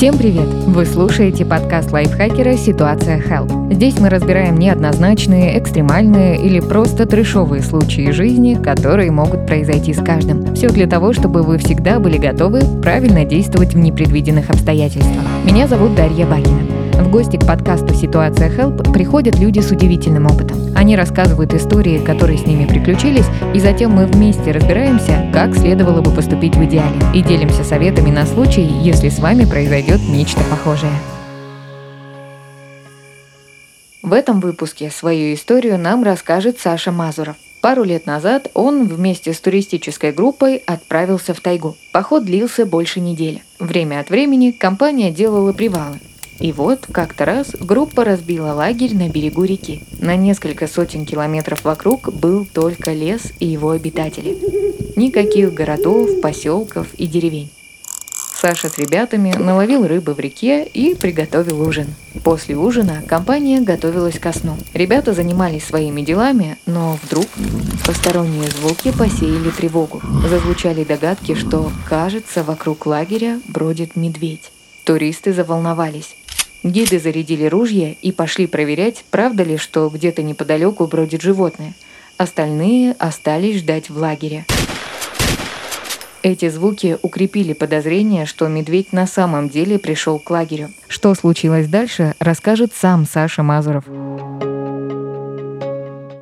Всем привет! Вы слушаете подкаст лайфхакера «Ситуация Help». Здесь мы разбираем неоднозначные, экстремальные или просто трешовые случаи жизни, которые могут произойти с каждым. Все для того, чтобы вы всегда были готовы правильно действовать в непредвиденных обстоятельствах. Меня зовут Дарья Бакина. В гости к подкасту «Ситуация Help» приходят люди с удивительным опытом. Они рассказывают истории, которые с ними приключились, и затем мы вместе разбираемся, как следовало бы поступить в идеале, и делимся советами на случай, если с вами произойдет нечто похожее. В этом выпуске свою историю нам расскажет Саша Мазуров. Пару лет назад он вместе с туристической группой отправился в тайгу. Поход длился больше недели. Время от времени компания делала привалы. И вот, как-то раз группа разбила лагерь на берегу реки. На несколько сотен километров вокруг был только лес и его обитатели. Никаких городов, поселков и деревень. Саша с ребятами наловил рыбы в реке и приготовил ужин. После ужина компания готовилась ко сну. Ребята занимались своими делами, но вдруг посторонние звуки посеяли тревогу. Зазвучали догадки, что, кажется, вокруг лагеря бродит медведь. Туристы заволновались. Гиды зарядили ружья и пошли проверять, правда ли, что где-то неподалеку бродит животное. Остальные остались ждать в лагере. Эти звуки укрепили подозрение, что медведь на самом деле пришел к лагерю. Что случилось дальше, расскажет сам Саша Мазуров.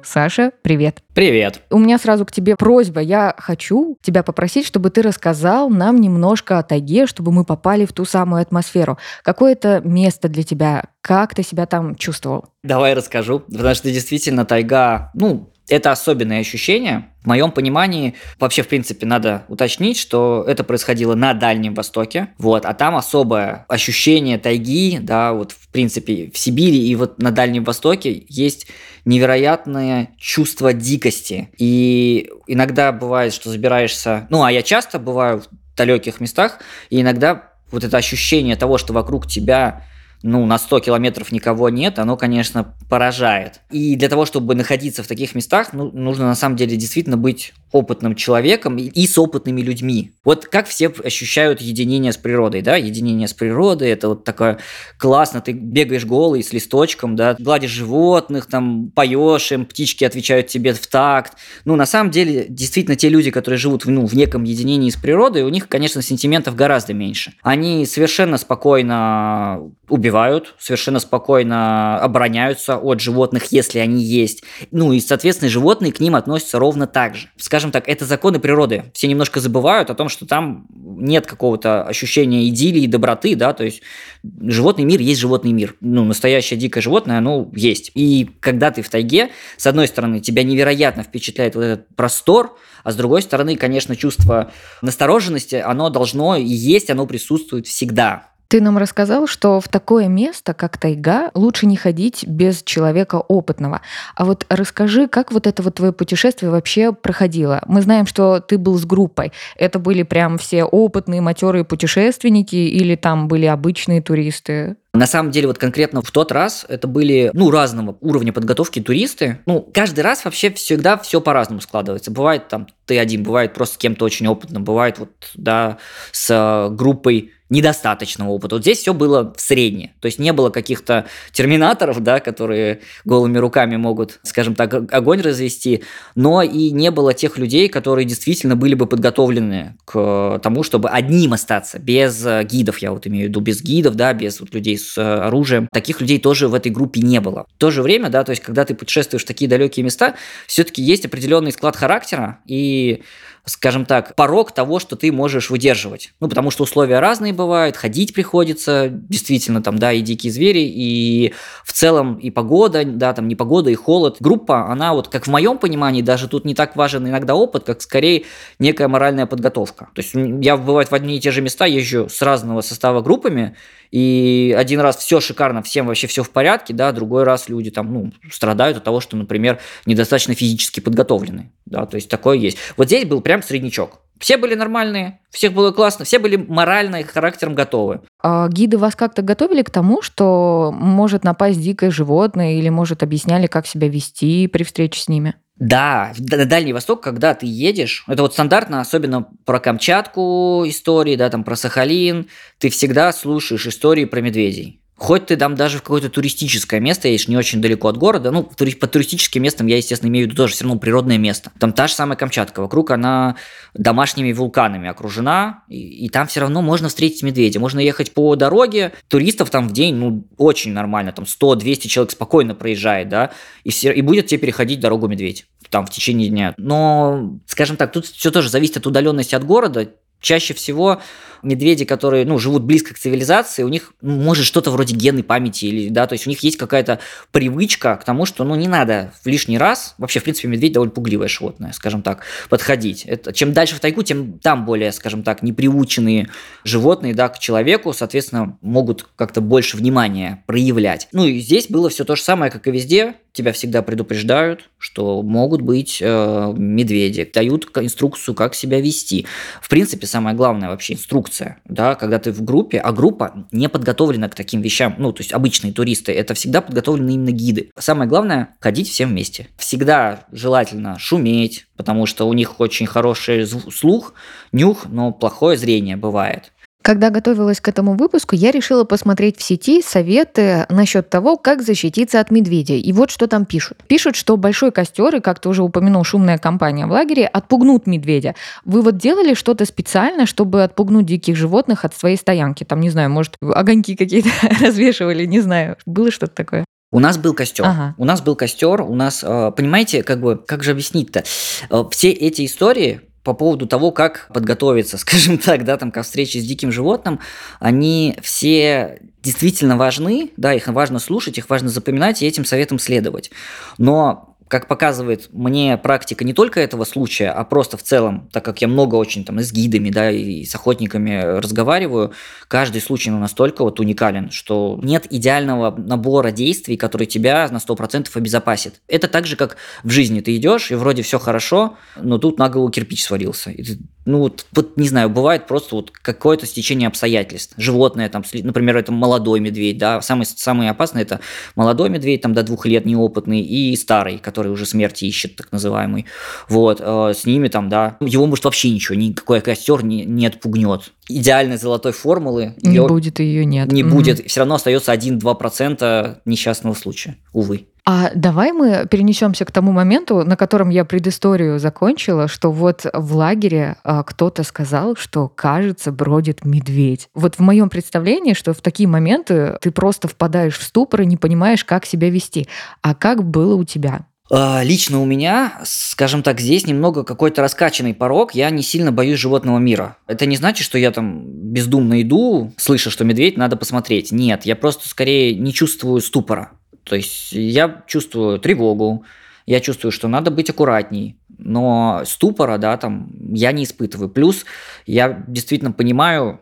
Саша, привет. Привет. У меня сразу к тебе просьба. Я хочу тебя попросить, чтобы ты рассказал нам немножко о тайге, чтобы мы попали в ту самую атмосферу. Какое это место для тебя? Как ты себя там чувствовал? Давай расскажу. Потому что действительно тайга, ну, это особенное ощущение. В моем понимании, вообще, в принципе, надо уточнить, что это происходило на Дальнем Востоке, вот, а там особое ощущение тайги, да, вот, в принципе, в Сибири и вот на Дальнем Востоке есть невероятное чувство дикости. И иногда бывает, что забираешься, ну, а я часто бываю в далеких местах, и иногда вот это ощущение того, что вокруг тебя ну, на 100 километров никого нет, оно, конечно, поражает. И для того, чтобы находиться в таких местах, ну, нужно на самом деле действительно быть опытным человеком и с опытными людьми. Вот как все ощущают единение с природой, да, единение с природой, это вот такое классно, ты бегаешь голый с листочком, да, гладишь животных, там, поешь им, птички отвечают тебе в такт. Ну, на самом деле, действительно, те люди, которые живут ну, в неком единении с природой, у них, конечно, сентиментов гораздо меньше. Они совершенно спокойно убивают, совершенно спокойно обороняются от животных, если они есть. Ну, и, соответственно, животные к ним относятся ровно так же. Скажем, так, это законы природы. Все немножко забывают о том, что там нет какого-то ощущения идиллии, доброты, да, то есть животный мир есть животный мир. Ну, настоящее дикое животное, оно есть. И когда ты в тайге, с одной стороны, тебя невероятно впечатляет вот этот простор, а с другой стороны, конечно, чувство настороженности, оно должно и есть, оно присутствует всегда. Ты нам рассказал, что в такое место, как тайга, лучше не ходить без человека опытного. А вот расскажи, как вот это вот твое путешествие вообще проходило? Мы знаем, что ты был с группой. Это были прям все опытные, матерые путешественники или там были обычные туристы? На самом деле, вот конкретно в тот раз это были, ну, разного уровня подготовки туристы. Ну, каждый раз вообще всегда все по-разному складывается. Бывает там ты один, бывает просто с кем-то очень опытным, бывает вот, да, с э, группой недостаточного опыта. Вот здесь все было в среднее. То есть не было каких-то терминаторов, да, которые голыми руками могут, скажем так, огонь развести, но и не было тех людей, которые действительно были бы подготовлены к тому, чтобы одним остаться, без э, гидов, я вот имею в виду, без гидов, да, без вот людей с э, оружием. Таких людей тоже в этой группе не было. В то же время, да, то есть когда ты путешествуешь в такие далекие места, все-таки есть определенный склад характера и скажем так, порог того, что ты можешь выдерживать. Ну, потому что условия разные бывают, ходить приходится, действительно, там, да, и дикие звери, и в целом и погода, да, там, не погода, и холод. Группа, она вот, как в моем понимании, даже тут не так важен иногда опыт, как скорее некая моральная подготовка. То есть я, бывает, в одни и те же места езжу с разного состава группами, и один раз все шикарно, всем вообще все в порядке, да, другой раз люди там, ну, страдают от того, что, например, недостаточно физически подготовлены, да, то есть такое есть. Вот здесь был прям среднячок. Все были нормальные, всех было классно, все были морально и характером готовы. А гиды вас как-то готовили к тому, что может напасть дикое животное или, может, объясняли, как себя вести при встрече с ними? Да, на Дальний Восток, когда ты едешь, это вот стандартно, особенно про Камчатку истории, да, там про Сахалин, ты всегда слушаешь истории про медведей. Хоть ты там даже в какое-то туристическое место едешь, не очень далеко от города, ну, по туристическим местам я, естественно, имею в виду тоже все равно природное место. Там та же самая Камчатка, вокруг она домашними вулканами окружена, и, и там все равно можно встретить медведя. Можно ехать по дороге, туристов там в день, ну, очень нормально, там 100-200 человек спокойно проезжает, да, и, все, и будет тебе переходить дорогу медведь там в течение дня. Но, скажем так, тут все тоже зависит от удаленности от города. Чаще всего медведи, которые ну, живут близко к цивилизации, у них ну, может что-то вроде генной памяти, или, да, то есть у них есть какая-то привычка к тому, что ну, не надо в лишний раз, вообще, в принципе, медведь довольно пугливое животное, скажем так, подходить. Это, чем дальше в тайгу, тем там более, скажем так, неприученные животные да, к человеку, соответственно, могут как-то больше внимания проявлять. Ну и здесь было все то же самое, как и везде, тебя всегда предупреждают, что могут быть э, медведи, дают инструкцию, как себя вести. В принципе, самое главное вообще инструкция, да, когда ты в группе, а группа не подготовлена к таким вещам, ну, то есть обычные туристы, это всегда подготовлены именно гиды. Самое главное – ходить всем вместе. Всегда желательно шуметь, потому что у них очень хороший слух, нюх, но плохое зрение бывает. Когда готовилась к этому выпуску, я решила посмотреть в сети советы насчет того, как защититься от медведя. И вот что там пишут. Пишут, что большой костер, и как ты уже упомянул, шумная компания в лагере, отпугнут медведя. Вы вот делали что-то специально, чтобы отпугнуть диких животных от своей стоянки? Там, не знаю, может, огоньки какие-то развешивали, не знаю. Было что-то такое? У нас был костер. Ага. У нас был костер. У нас, э, понимаете, как бы, как же объяснить-то? Э, все эти истории по поводу того, как подготовиться, скажем так, да, там, ко встрече с диким животным, они все действительно важны, да, их важно слушать, их важно запоминать и этим советам следовать. Но как показывает мне практика не только этого случая, а просто в целом, так как я много очень там и с гидами, да, и с охотниками разговариваю, каждый случай ну, настолько вот уникален, что нет идеального набора действий, который тебя на 100% обезопасит. Это так же, как в жизни ты идешь, и вроде все хорошо, но тут на голову кирпич свалился. И ты ну вот, вот не знаю, бывает просто вот какое-то стечение обстоятельств. Животное там, например, это молодой медведь, да, самый, самый опасный это молодой медведь, там до двух лет неопытный, и старый, который уже смерти ищет, так называемый. Вот, э, с ними там, да, его может вообще ничего, никакой костер не, не отпугнет. Идеальной золотой формулы не ее, будет ее нет. Не mm-hmm. будет, все равно остается 1-2% несчастного случая, увы. А давай мы перенесемся к тому моменту, на котором я предысторию закончила, что вот в лагере а, кто-то сказал, что, кажется, бродит медведь. Вот в моем представлении, что в такие моменты ты просто впадаешь в ступор и не понимаешь, как себя вести. А как было у тебя? А, лично у меня, скажем так, здесь немного какой-то раскачанный порог. Я не сильно боюсь животного мира. Это не значит, что я там бездумно иду, слыша, что медведь, надо посмотреть. Нет, я просто скорее не чувствую ступора. То есть я чувствую тревогу, я чувствую, что надо быть аккуратней, но ступора, да, там я не испытываю. Плюс я действительно понимаю,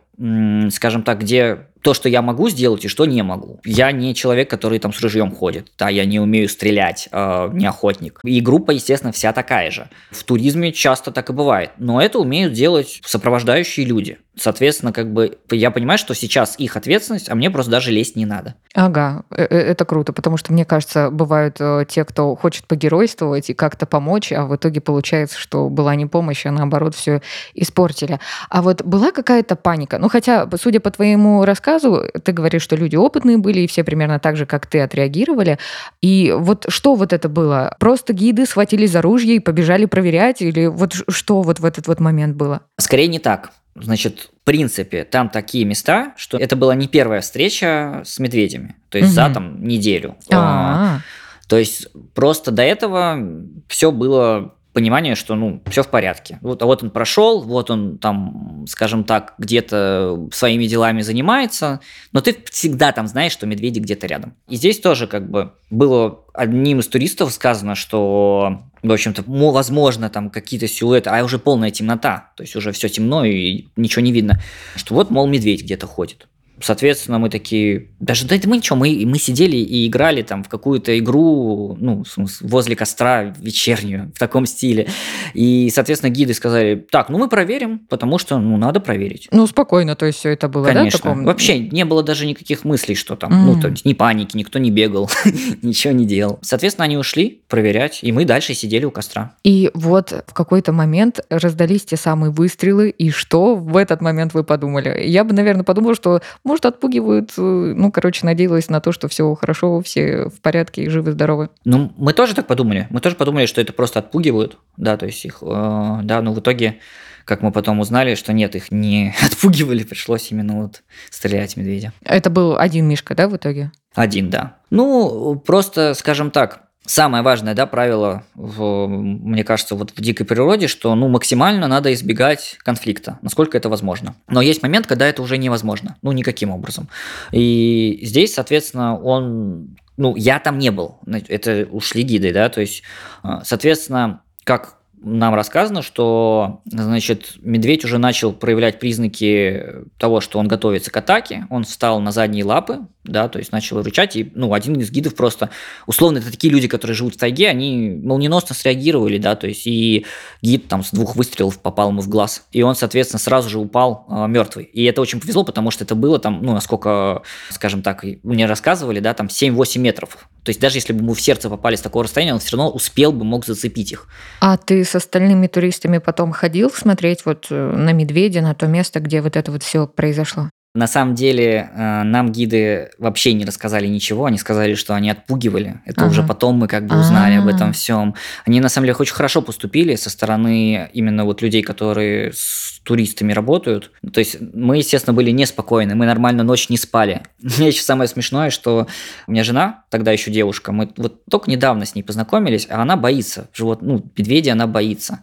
скажем так, где то, что я могу сделать и что не могу. Я не человек, который там с ружьем ходит, да, я не умею стрелять, э, не охотник. И группа, естественно, вся такая же. В туризме часто так и бывает, но это умеют делать сопровождающие люди. Соответственно, как бы я понимаю, что сейчас их ответственность, а мне просто даже лезть не надо. Ага, э, э, это круто, потому что, мне кажется, бывают э, те, кто хочет погеройствовать и как-то помочь, а в итоге получается, что была не помощь, а наоборот все испортили. А вот была какая-то паника? Ну, хотя, судя по твоему рассказу, ты говоришь, что люди опытные были, и все примерно так же, как ты, отреагировали. И вот что вот это было? Просто гиды схватили за ружье и побежали проверять? Или вот что вот в этот вот момент было? Скорее не так. Значит, в принципе, там такие места, что это была не первая встреча с медведями, то есть угу. за там неделю. А-а-а. То есть просто до этого все было понимание, что ну все в порядке. Вот, а вот он прошел, вот он там, скажем так, где-то своими делами занимается, но ты всегда там знаешь, что медведи где-то рядом. И здесь тоже как бы было одним из туристов сказано, что в общем-то, возможно, там какие-то силуэты, а уже полная темнота, то есть уже все темно и ничего не видно, что вот, мол, медведь где-то ходит. Соответственно, мы такие, даже да мы ничего, мы, мы сидели и играли там в какую-то игру, ну, возле костра вечернюю, в таком стиле. И, соответственно, гиды сказали, так, ну мы проверим, потому что, ну, надо проверить. Ну, спокойно, то есть все это было, Конечно. да? Таком... Вообще не было даже никаких мыслей, что там, mm. ну, то есть ни паники, никто не бегал, ничего не делал. Соответственно, они ушли проверять, и мы дальше сидели у костра. И вот в какой-то момент раздались те самые выстрелы, и что в этот момент вы подумали? Я бы, наверное, подумала, что может, отпугивают. Э, ну, короче, надеялась на то, что все хорошо, все в порядке и живы-здоровы. Ну, мы тоже так подумали. Мы тоже подумали, что это просто отпугивают. Да, то есть их, э, да, но в итоге как мы потом узнали, что нет, их не отпугивали, пришлось именно вот стрелять медведя. Это был один Мишка, да, в итоге? Один, да. Ну, просто, скажем так, самое важное да, правило, в, мне кажется, вот в дикой природе, что ну, максимально надо избегать конфликта, насколько это возможно. Но есть момент, когда это уже невозможно, ну никаким образом. И здесь, соответственно, он ну, я там не был, это ушли гиды, да, то есть, а, соответственно, как нам рассказано, что, значит, медведь уже начал проявлять признаки того, что он готовится к атаке. Он встал на задние лапы, да, то есть начал рычать. И, ну, один из гидов просто, условно, это такие люди, которые живут в тайге, они молниеносно среагировали, да, то есть и гид там с двух выстрелов попал ему в глаз. И он, соответственно, сразу же упал э, а, мертвый. И это очень повезло, потому что это было там, ну, насколько, скажем так, мне рассказывали, да, там 7-8 метров. То есть даже если бы мы в сердце попали с такого расстояния, он все равно успел бы, мог зацепить их. А ты с остальными туристами потом ходил смотреть вот э, на медведя, на то место, где вот это вот все произошло? На самом деле э, нам гиды вообще не рассказали ничего, они сказали, что они отпугивали. Это ага. уже потом мы как бы узнали А-а-а. об этом всем. Они на самом деле очень хорошо поступили со стороны именно вот людей, которые с туристами работают. То есть мы, естественно, были неспокойны, мы нормально ночь не спали. Мне еще самое смешное, что у меня жена, тогда еще девушка, мы вот только недавно с ней познакомились, а она боится. Живот, ну, медведя она боится.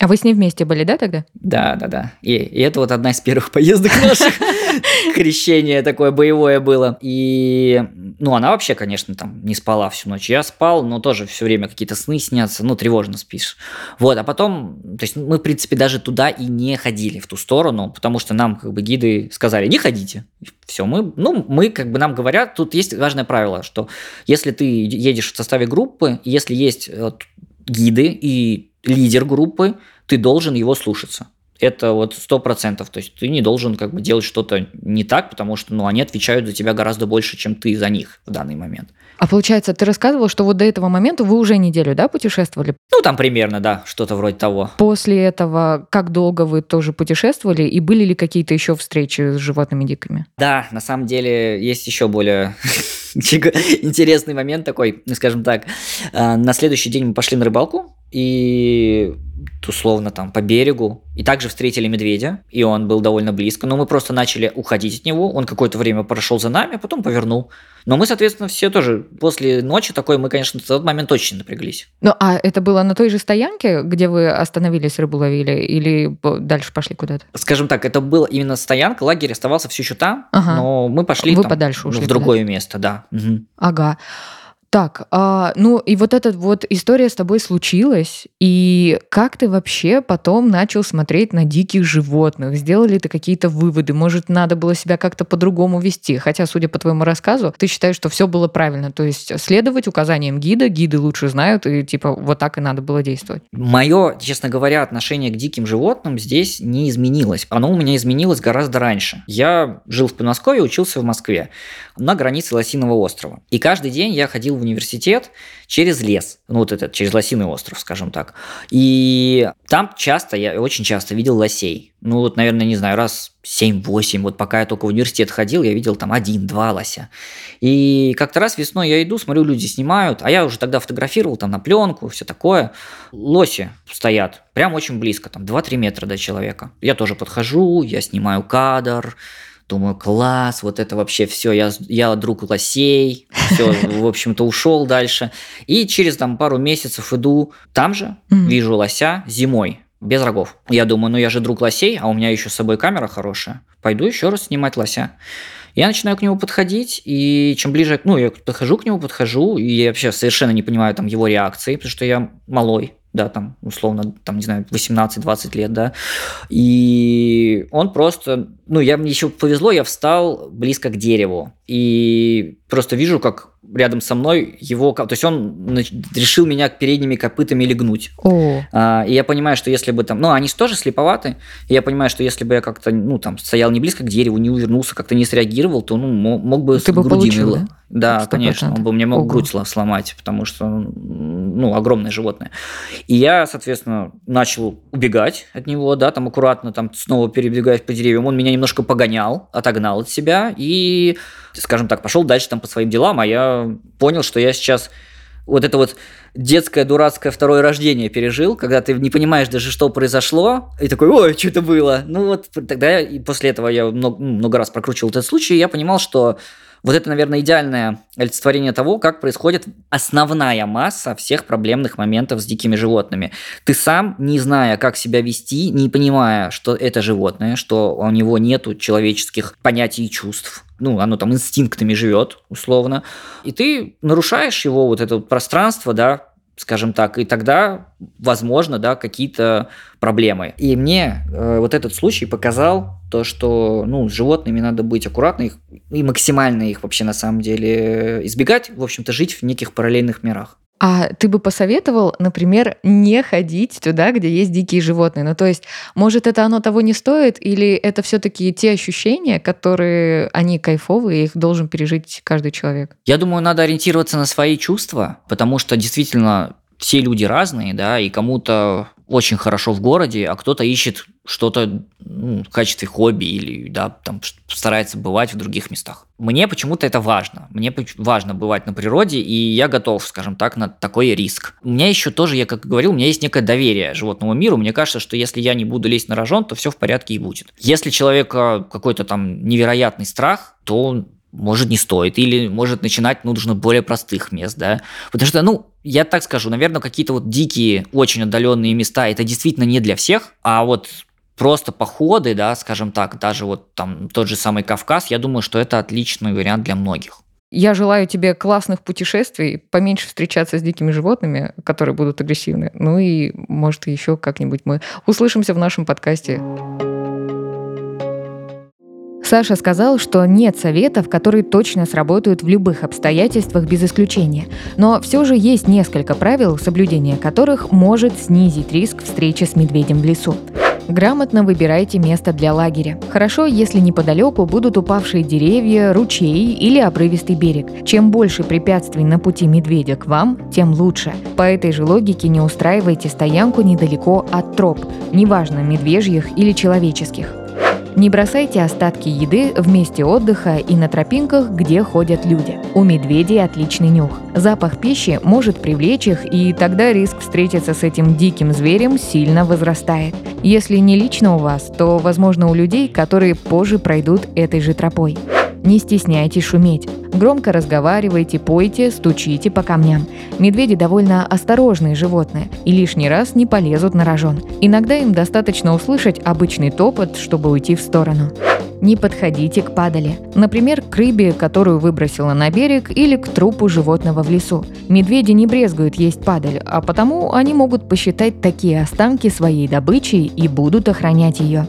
А вы с ней вместе были, да, тогда? Да, да, да. И, и это вот одна из первых поездок наших. Крещение такое боевое было. И, ну, она вообще, конечно, там не спала всю ночь. Я спал, но тоже все время какие-то сны снятся, ну, тревожно спишь. Вот, а потом, то есть мы, в принципе, даже туда и не ходили, в ту сторону, потому что нам, как бы, гиды сказали, не ходите. Все, мы, ну, мы, как бы, нам говорят, тут есть важное правило, что если ты едешь в составе группы, если есть э, гиды и лидер группы, ты должен его слушаться. Это вот сто процентов. То есть ты не должен как бы делать что-то не так, потому что ну, они отвечают за тебя гораздо больше, чем ты за них в данный момент. А получается, ты рассказывал, что вот до этого момента вы уже неделю, да, путешествовали? Ну, там примерно, да, что-то вроде того. После этого, как долго вы тоже путешествовали, и были ли какие-то еще встречи с животными дикими? Да, на самом деле есть еще более интересный момент такой, скажем так. А, на следующий день мы пошли на рыбалку, и условно там по берегу, и также встретили медведя, и он был довольно близко, но мы просто начали уходить от него, он какое-то время прошел за нами, а потом повернул. Но мы, соответственно, все тоже после ночи такой, мы, конечно, в тот момент очень напряглись. Ну, а это было на той же стоянке, где вы остановились, рыбу ловили, или дальше пошли куда-то? Скажем так, это была именно стоянка, лагерь оставался все еще там, ага. но мы пошли вы там, подальше ушли в другое место, да. Угу. Ага. Так, а, ну и вот эта вот история с тобой случилась, и как ты вообще потом начал смотреть на диких животных? Сделали ты какие-то выводы? Может, надо было себя как-то по-другому вести? Хотя, судя по твоему рассказу, ты считаешь, что все было правильно, то есть следовать указаниям гида, гиды лучше знают, и типа вот так и надо было действовать. Мое, честно говоря, отношение к диким животным здесь не изменилось. Оно у меня изменилось гораздо раньше. Я жил в Подмосковье, учился в Москве на границе Лосиного острова. И каждый день я ходил в университет через лес, ну вот этот, через Лосиный остров, скажем так. И там часто, я очень часто видел лосей. Ну вот, наверное, не знаю, раз 7-8, вот пока я только в университет ходил, я видел там один-два лося. И как-то раз весной я иду, смотрю, люди снимают, а я уже тогда фотографировал там на пленку, все такое. Лоси стоят прям очень близко, там 2-3 метра до человека. Я тоже подхожу, я снимаю кадр, Думаю, класс, вот это вообще все, я, я друг лосей, все, в общем-то, ушел дальше. И через там пару месяцев иду там же, вижу лося зимой, без рогов. Я думаю, ну я же друг лосей, а у меня еще с собой камера хорошая. Пойду еще раз снимать лося. Я начинаю к нему подходить, и чем ближе, ну, я подхожу к нему, подхожу, и я вообще совершенно не понимаю там его реакции, потому что я малой, да, там, условно, там, не знаю, 18-20 лет, да, и он просто, ну, я, мне еще повезло, я встал близко к дереву, и просто вижу, как рядом со мной его, то есть он решил меня передними копытами легнуть. О. А, и я понимаю, что если бы там, ну, они тоже слеповаты, и я понимаю, что если бы я как-то, ну, там, стоял не близко к дереву, не увернулся, как-то не среагировал, то, ну, мог бы Ты бы получил, да? Да, 100%. конечно, он бы мне мог Ого. грудь сломать, потому что, ну, огромное животное. И я, соответственно, начал убегать от него, да, там аккуратно, там снова перебегать по деревьям. Он меня немножко погонял, отогнал от себя и, скажем так, пошел дальше там по своим делам, а я понял, что я сейчас вот это вот детское дурацкое второе рождение пережил, когда ты не понимаешь даже, что произошло, и такой, ой, что это было? Ну вот тогда, и после этого я много, много раз прокручивал этот случай, и я понимал, что вот это, наверное, идеальное олицетворение того, как происходит основная масса всех проблемных моментов с дикими животными. Ты сам, не зная, как себя вести, не понимая, что это животное, что у него нету человеческих понятий и чувств, ну, оно там инстинктами живет, условно, и ты нарушаешь его вот это пространство, да, скажем так, и тогда, возможно, да, какие-то проблемы. И мне э, вот этот случай показал то, что, ну, с животными надо быть аккуратно их, и максимально их вообще на самом деле избегать, в общем-то, жить в неких параллельных мирах. А ты бы посоветовал, например, не ходить туда, где есть дикие животные? Ну, то есть, может, это оно того не стоит, или это все-таки те ощущения, которые они кайфовые, их должен пережить каждый человек? Я думаю, надо ориентироваться на свои чувства, потому что действительно все люди разные, да, и кому-то очень хорошо в городе, а кто-то ищет что-то ну, в качестве хобби или да, там старается бывать в других местах. Мне почему-то это важно. Мне важно бывать на природе, и я готов, скажем так, на такой риск. У меня еще тоже, я как говорил, у меня есть некое доверие животному миру. Мне кажется, что если я не буду лезть на рожон, то все в порядке и будет. Если человека какой-то там невероятный страх, то может, не стоит, или может начинать нужно более простых мест, да, потому что, ну, я так скажу, наверное, какие-то вот дикие, очень отдаленные места, это действительно не для всех, а вот просто походы, да, скажем так, даже вот там тот же самый Кавказ, я думаю, что это отличный вариант для многих. Я желаю тебе классных путешествий, поменьше встречаться с дикими животными, которые будут агрессивны. Ну и, может, еще как-нибудь мы услышимся в нашем подкасте. Саша сказал, что нет советов, которые точно сработают в любых обстоятельствах без исключения. Но все же есть несколько правил, соблюдение которых может снизить риск встречи с медведем в лесу. Грамотно выбирайте место для лагеря. Хорошо, если неподалеку будут упавшие деревья, ручей или обрывистый берег. Чем больше препятствий на пути медведя к вам, тем лучше. По этой же логике не устраивайте стоянку недалеко от троп, неважно медвежьих или человеческих. Не бросайте остатки еды в месте отдыха и на тропинках, где ходят люди. У медведей отличный нюх. Запах пищи может привлечь их, и тогда риск встретиться с этим диким зверем сильно возрастает. Если не лично у вас, то, возможно, у людей, которые позже пройдут этой же тропой. Не стесняйтесь шуметь. Громко разговаривайте, пойте, стучите по камням. Медведи довольно осторожные животные и лишний раз не полезут на рожон. Иногда им достаточно услышать обычный топот, чтобы уйти в сторону. Не подходите к падали. Например, к рыбе, которую выбросила на берег, или к трупу животного в лесу. Медведи не брезгуют есть падаль, а потому они могут посчитать такие останки своей добычей и будут охранять ее.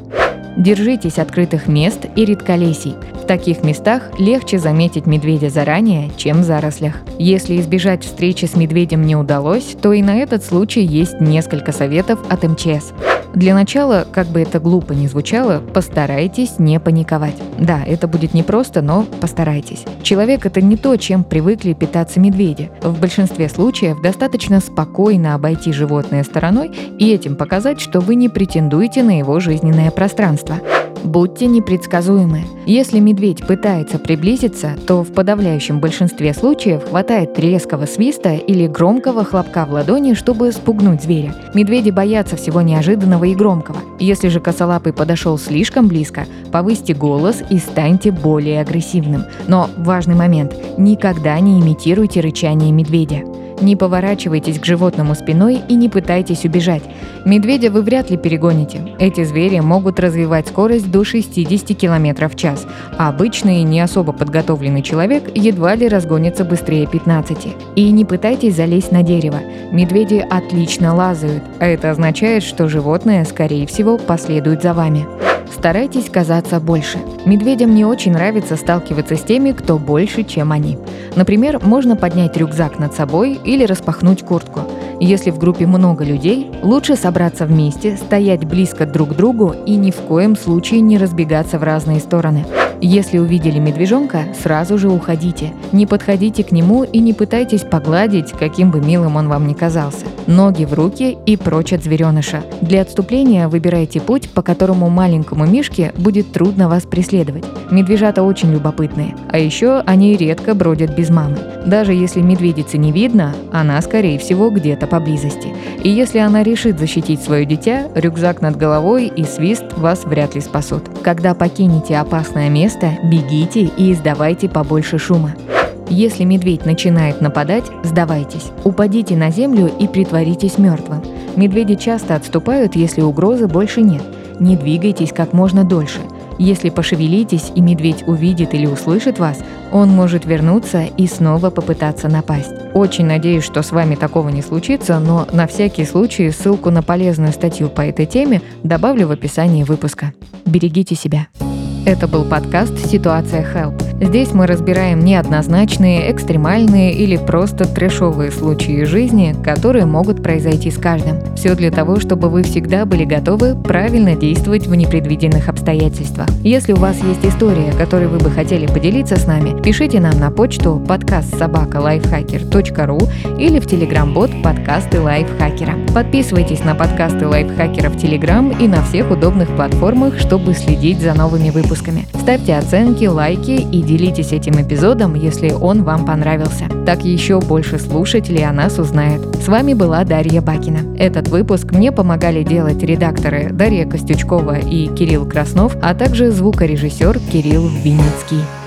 Держитесь открытых мест и редколесий. В таких местах легче заметить медведя заранее, чем в зарослях. Если избежать встречи с медведем не удалось, то и на этот случай есть несколько советов от МЧС. Для начала, как бы это глупо ни звучало, постарайтесь не паниковать. Да, это будет непросто, но постарайтесь. Человек – это не то, чем привыкли питаться медведи. В большинстве случаев достаточно спокойно обойти животное стороной и этим показать, что вы не претендуете на его жизненное пространство. Будьте непредсказуемы. Если медведь пытается приблизиться, то в подавляющем большинстве случаев хватает резкого свиста или громкого хлопка в ладони, чтобы спугнуть зверя. Медведи боятся всего неожиданного и громкого. Если же косолапый подошел слишком близко, повысьте голос и станьте более агрессивным. Но важный момент – никогда не имитируйте рычание медведя. Не поворачивайтесь к животному спиной и не пытайтесь убежать. Медведя вы вряд ли перегоните. Эти звери могут развивать скорость до 60 км в час, а обычный, не особо подготовленный человек едва ли разгонится быстрее 15. И не пытайтесь залезть на дерево. Медведи отлично лазают, а это означает, что животное, скорее всего, последует за вами. Старайтесь казаться больше. Медведям не очень нравится сталкиваться с теми, кто больше, чем они. Например, можно поднять рюкзак над собой или распахнуть куртку. Если в группе много людей, лучше собраться вместе, стоять близко друг к другу и ни в коем случае не разбегаться в разные стороны. Если увидели медвежонка, сразу же уходите. Не подходите к нему и не пытайтесь погладить, каким бы милым он вам ни казался. Ноги в руки и прочь от звереныша. Для отступления выбирайте путь, по которому маленькому мишке будет трудно вас преследовать. Медвежата очень любопытные, а еще они редко бродят без мамы. Даже если медведицы не видно, она, скорее всего, где-то поблизости. И если она решит защитить свое дитя, рюкзак над головой и свист вас вряд ли спасут. Когда покинете опасное место, бегите и издавайте побольше шума. Если медведь начинает нападать, сдавайтесь. Упадите на землю и притворитесь мертвым. Медведи часто отступают, если угрозы больше нет. Не двигайтесь как можно дольше – если пошевелитесь и медведь увидит или услышит вас, он может вернуться и снова попытаться напасть. Очень надеюсь, что с вами такого не случится, но на всякий случай ссылку на полезную статью по этой теме добавлю в описании выпуска. Берегите себя. Это был подкаст «Ситуация Help». Здесь мы разбираем неоднозначные, экстремальные или просто трэшовые случаи жизни, которые могут произойти с каждым. Все для того, чтобы вы всегда были готовы правильно действовать в непредвиденных обстоятельствах. Если у вас есть история, которой вы бы хотели поделиться с нами, пишите нам на почту подкаст собака лайфхакер.ру или в телеграм-бот подкасты лайфхакера. Подписывайтесь на подкасты лайфхакера в телеграм и на всех удобных платформах, чтобы следить за новыми выпусками. Ставьте оценки, лайки и делитесь этим эпизодом, если он вам понравился. Так еще больше слушателей о нас узнают. С вами была Дарья Бакина. Этот выпуск мне помогали делать редакторы Дарья Костючкова и Кирилл Краснов, а также звукорежиссер Кирилл Винницкий.